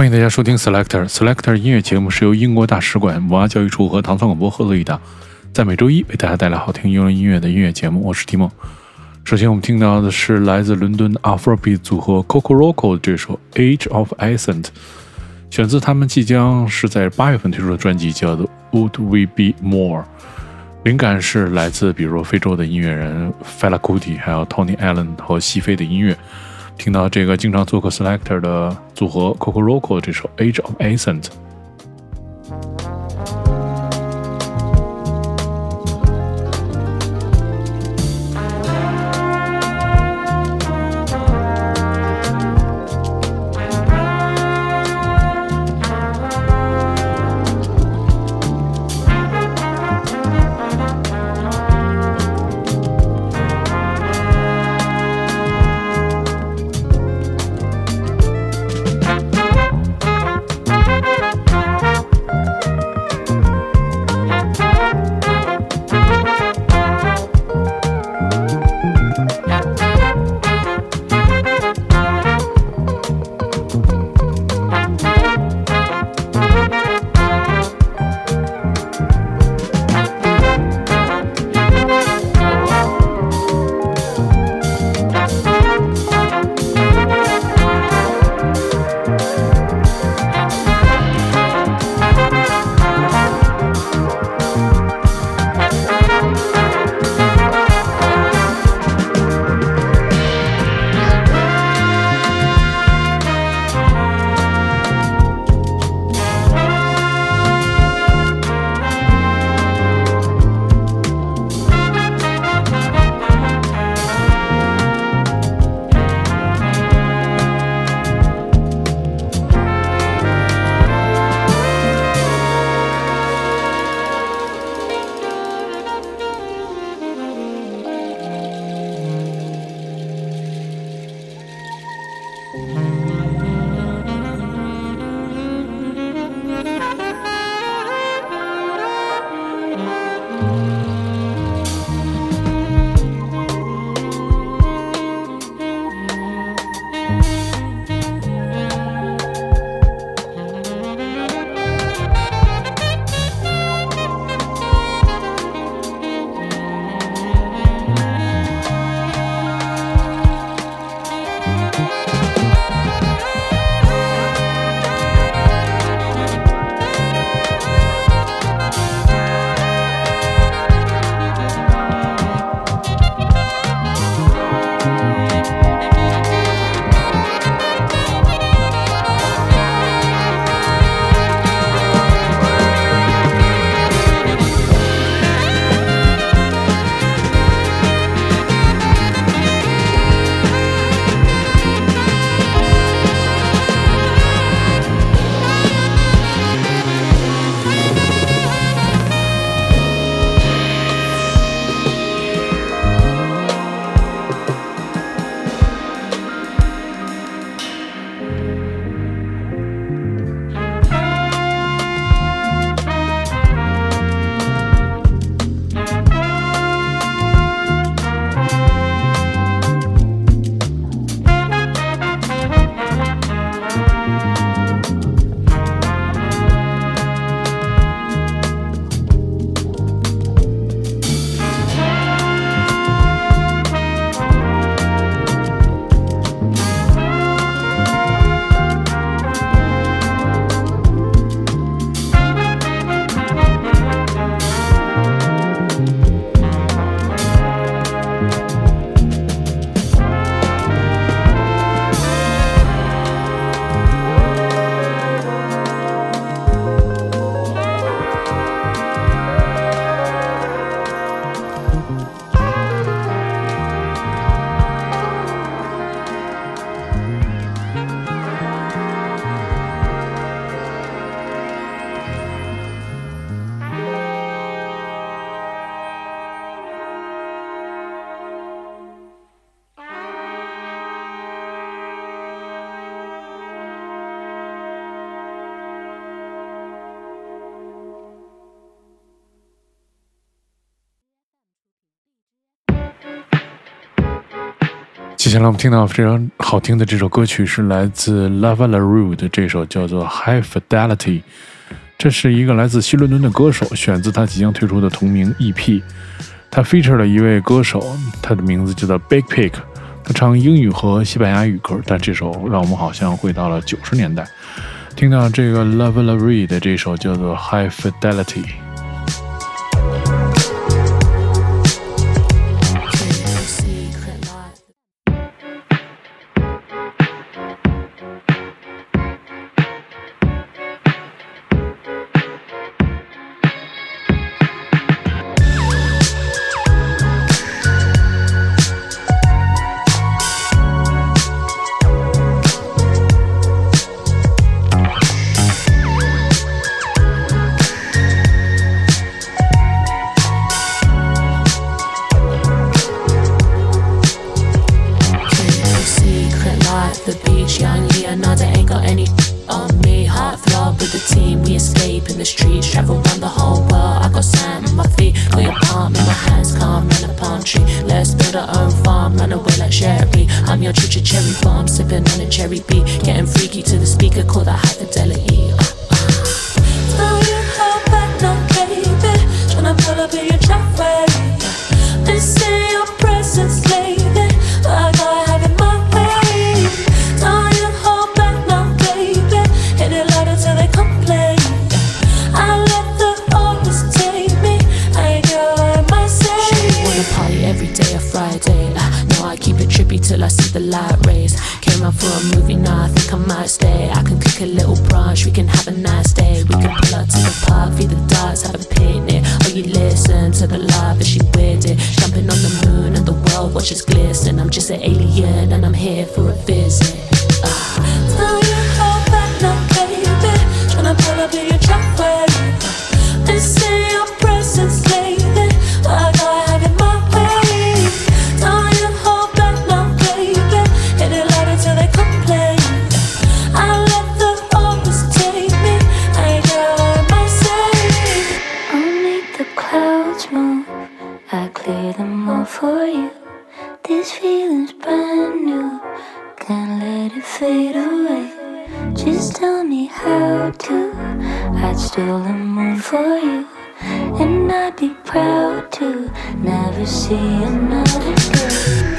欢迎大家收听 Selector Selector 音乐节目，是由英国大使馆文化教育处和唐宋广播合作一档，在每周一为大家带来好听英文音乐的音乐节目。我是提莫。首先，我们听到的是来自伦敦的 Afrobeat 组合 Coco Roco 这首《Age of Ascent》，选自他们即将是在八月份推出的专辑，叫做《Would We Be More》。灵感是来自比如非洲的音乐人 Fela Kuti，还有 Tony Allen 和西非的音乐。听到这个经常做客 Selector 的组合 Coco Roco 这首《Age of Ascent》。接下来我们听到非常好听的这首歌曲是来自 Lava La Rue 的这首叫做 High Fidelity，这是一个来自西伦敦的歌手，选自他即将推出的同名 EP。他 feature 了一位歌手，他的名字叫做 Big Pick，他唱英语和西班牙语歌，但这首让我们好像回到了九十年代。听到这个 Lava La Rue 的这首叫做 High Fidelity。for you. This feeling's brand new, can't let it fade away. Just tell me how to. I'd still the moon for you, and I'd be proud to never see another girl.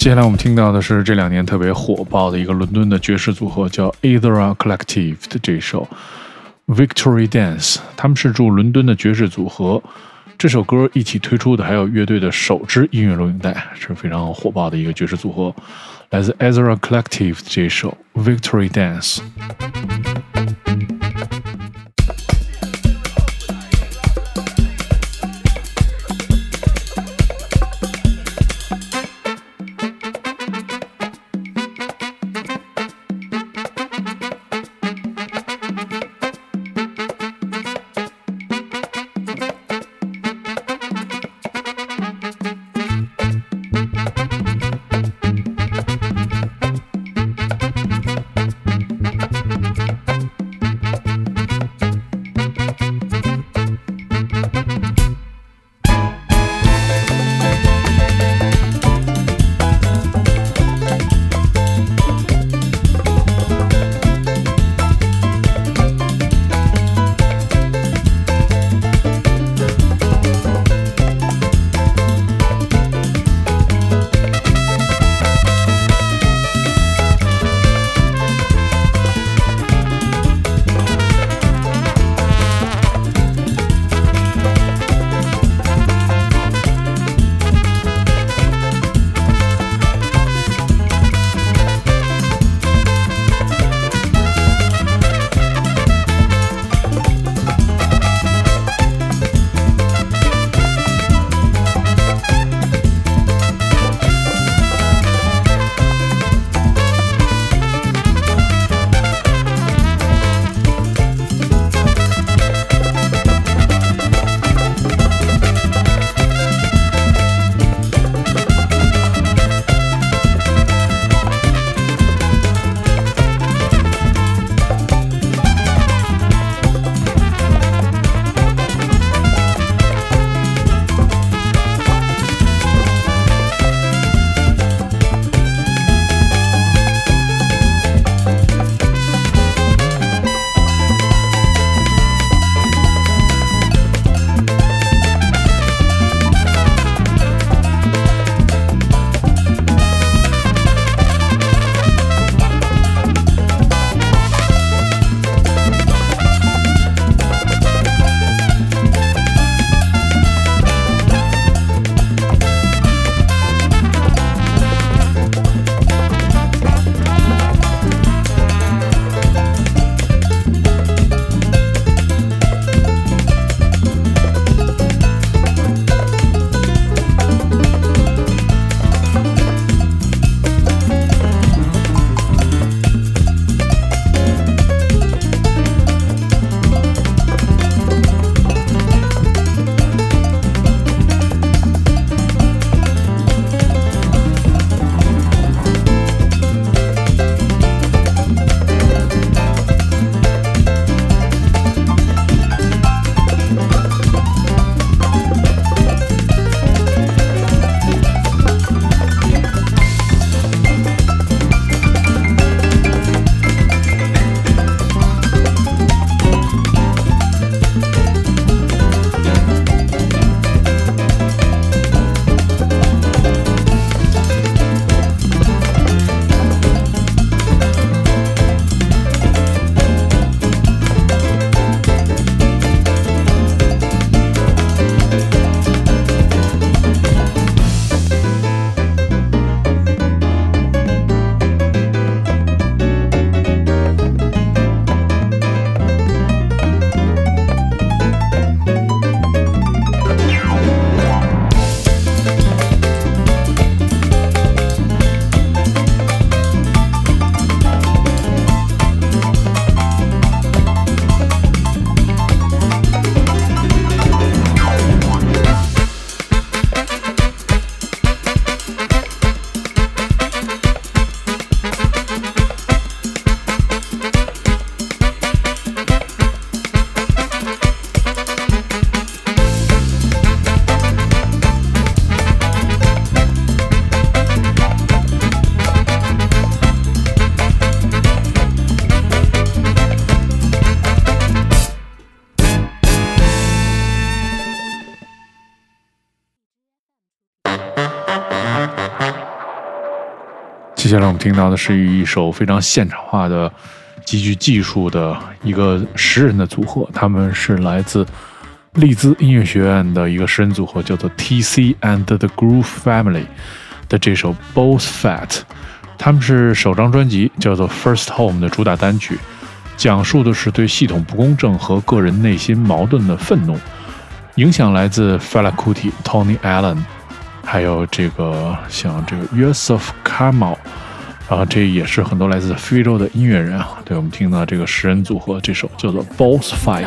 接下来我们听到的是这两年特别火爆的一个伦敦的爵士组合，叫 Ethera Collective 的这首 Victory Dance。他们是驻伦敦的爵士组合，这首歌一起推出的还有乐队的首支音乐录影带，是非常火爆的一个爵士组合，来自 Ethera Collective 的这首 Victory Dance。接下来我们听到的是一首非常现场化的、极具技术的一个十人的组合，他们是来自利兹音乐学院的一个十人组合，叫做 T.C. and the Groove Family 的这首 Both Fat。他们是首张专辑叫做《First Home》的主打单曲，讲述的是对系统不公正和个人内心矛盾的愤怒。影响来自 Fela Kuti、Tony Allen，还有这个像这个 Yusuf Kamal，啊，这也是很多来自非洲的音乐人啊。对我们听到这个十人组合，这首叫做《Boss Fight》。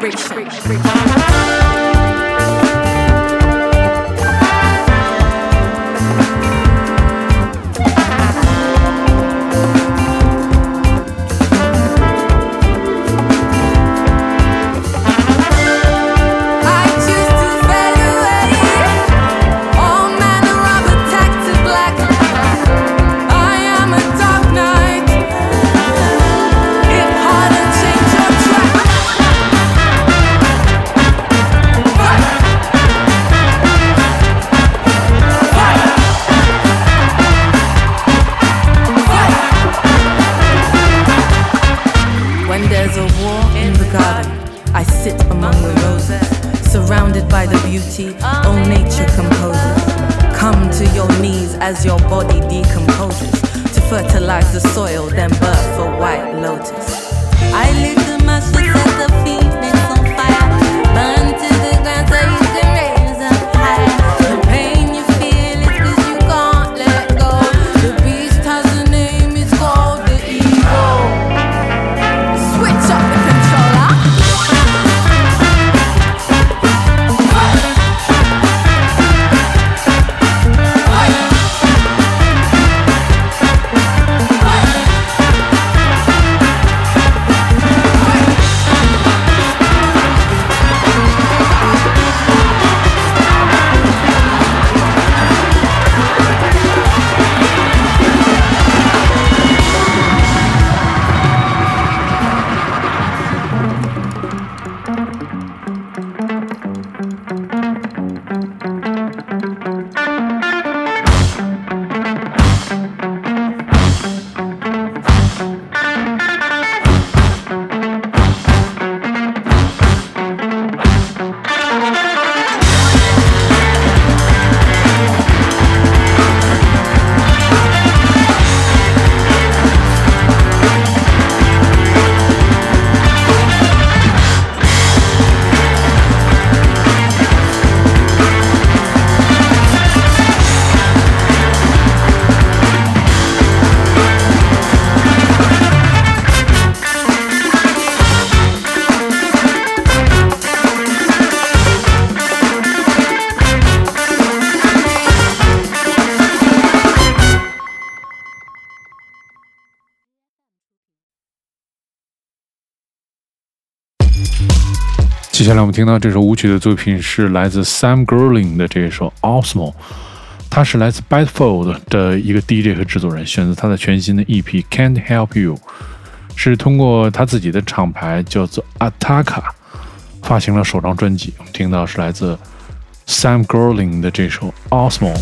Vibration. As your body decomposes to fertilize the soil, then birth a white lotus. I live the set the phoenix 接下来我们听到这首舞曲的作品是来自 Sam Gerling 的这一首《Osmo》，他是来自 Bedford 的一个 DJ 和制作人，选择他的全新的 EP《Can't Help You》，是通过他自己的厂牌叫做 Ataka 发行了首张专辑。我们听到是来自 Sam Gerling 的这首《Osmo》。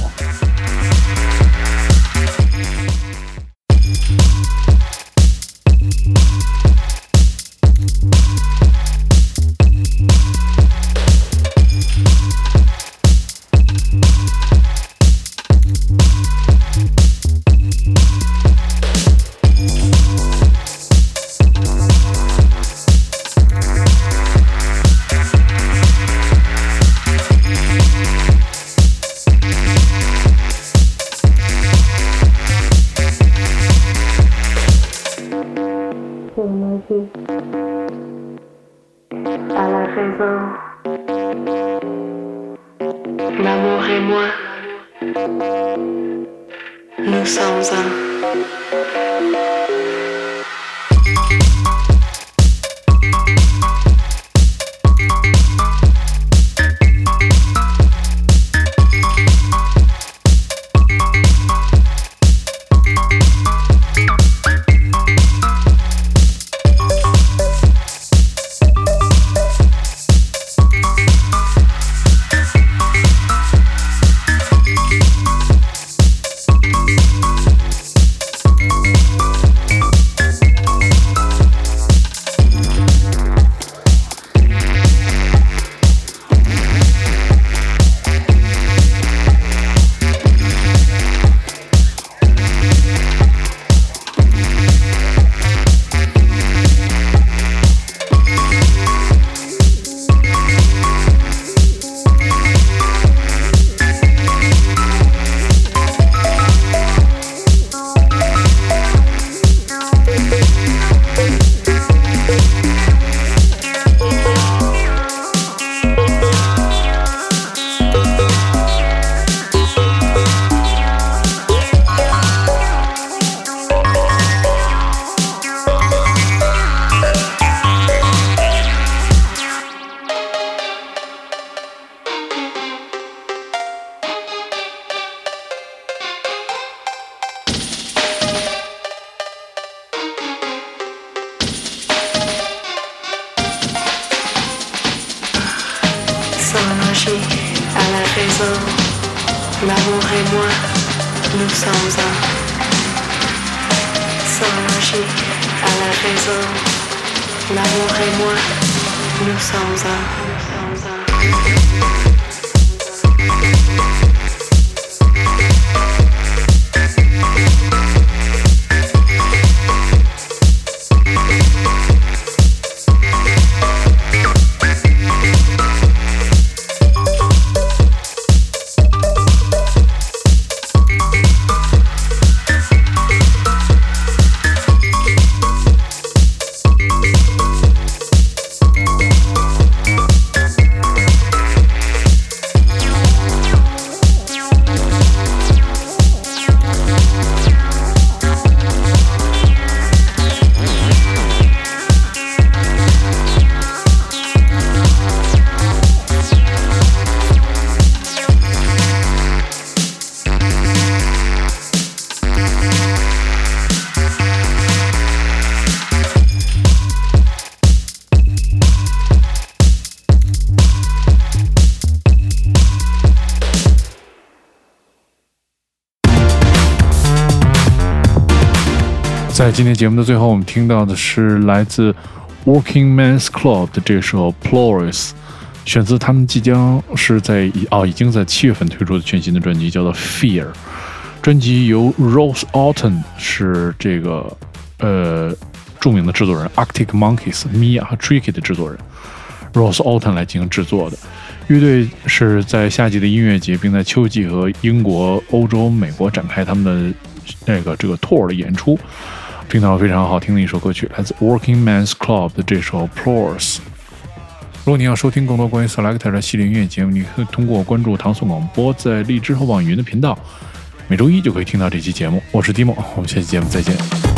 Thank you. 今天节目的最后，我们听到的是来自 Working Men's Club 的这首《Plurals》，选自他们即将是在哦已经在七月份推出的全新的专辑，叫做《Fear》。专辑由 Rose Alton 是这个呃著名的制作人 Arctic Monkeys、Mia 和 Tricky 的制作人 Rose Alton 来进行制作的。乐队是在夏季的音乐节，并在秋季和英国、欧洲、美国展开他们的那个这个 tour 的演出。听到非常好听的一首歌曲，来自 Working Man's Club 的这首 Pours。如果你要收听更多关于 Selector 的系列音乐节目，你可以通过关注唐宋广播在荔枝和网易云的频道，每周一就可以听到这期节目。我是 Dimo，我们下期节目再见。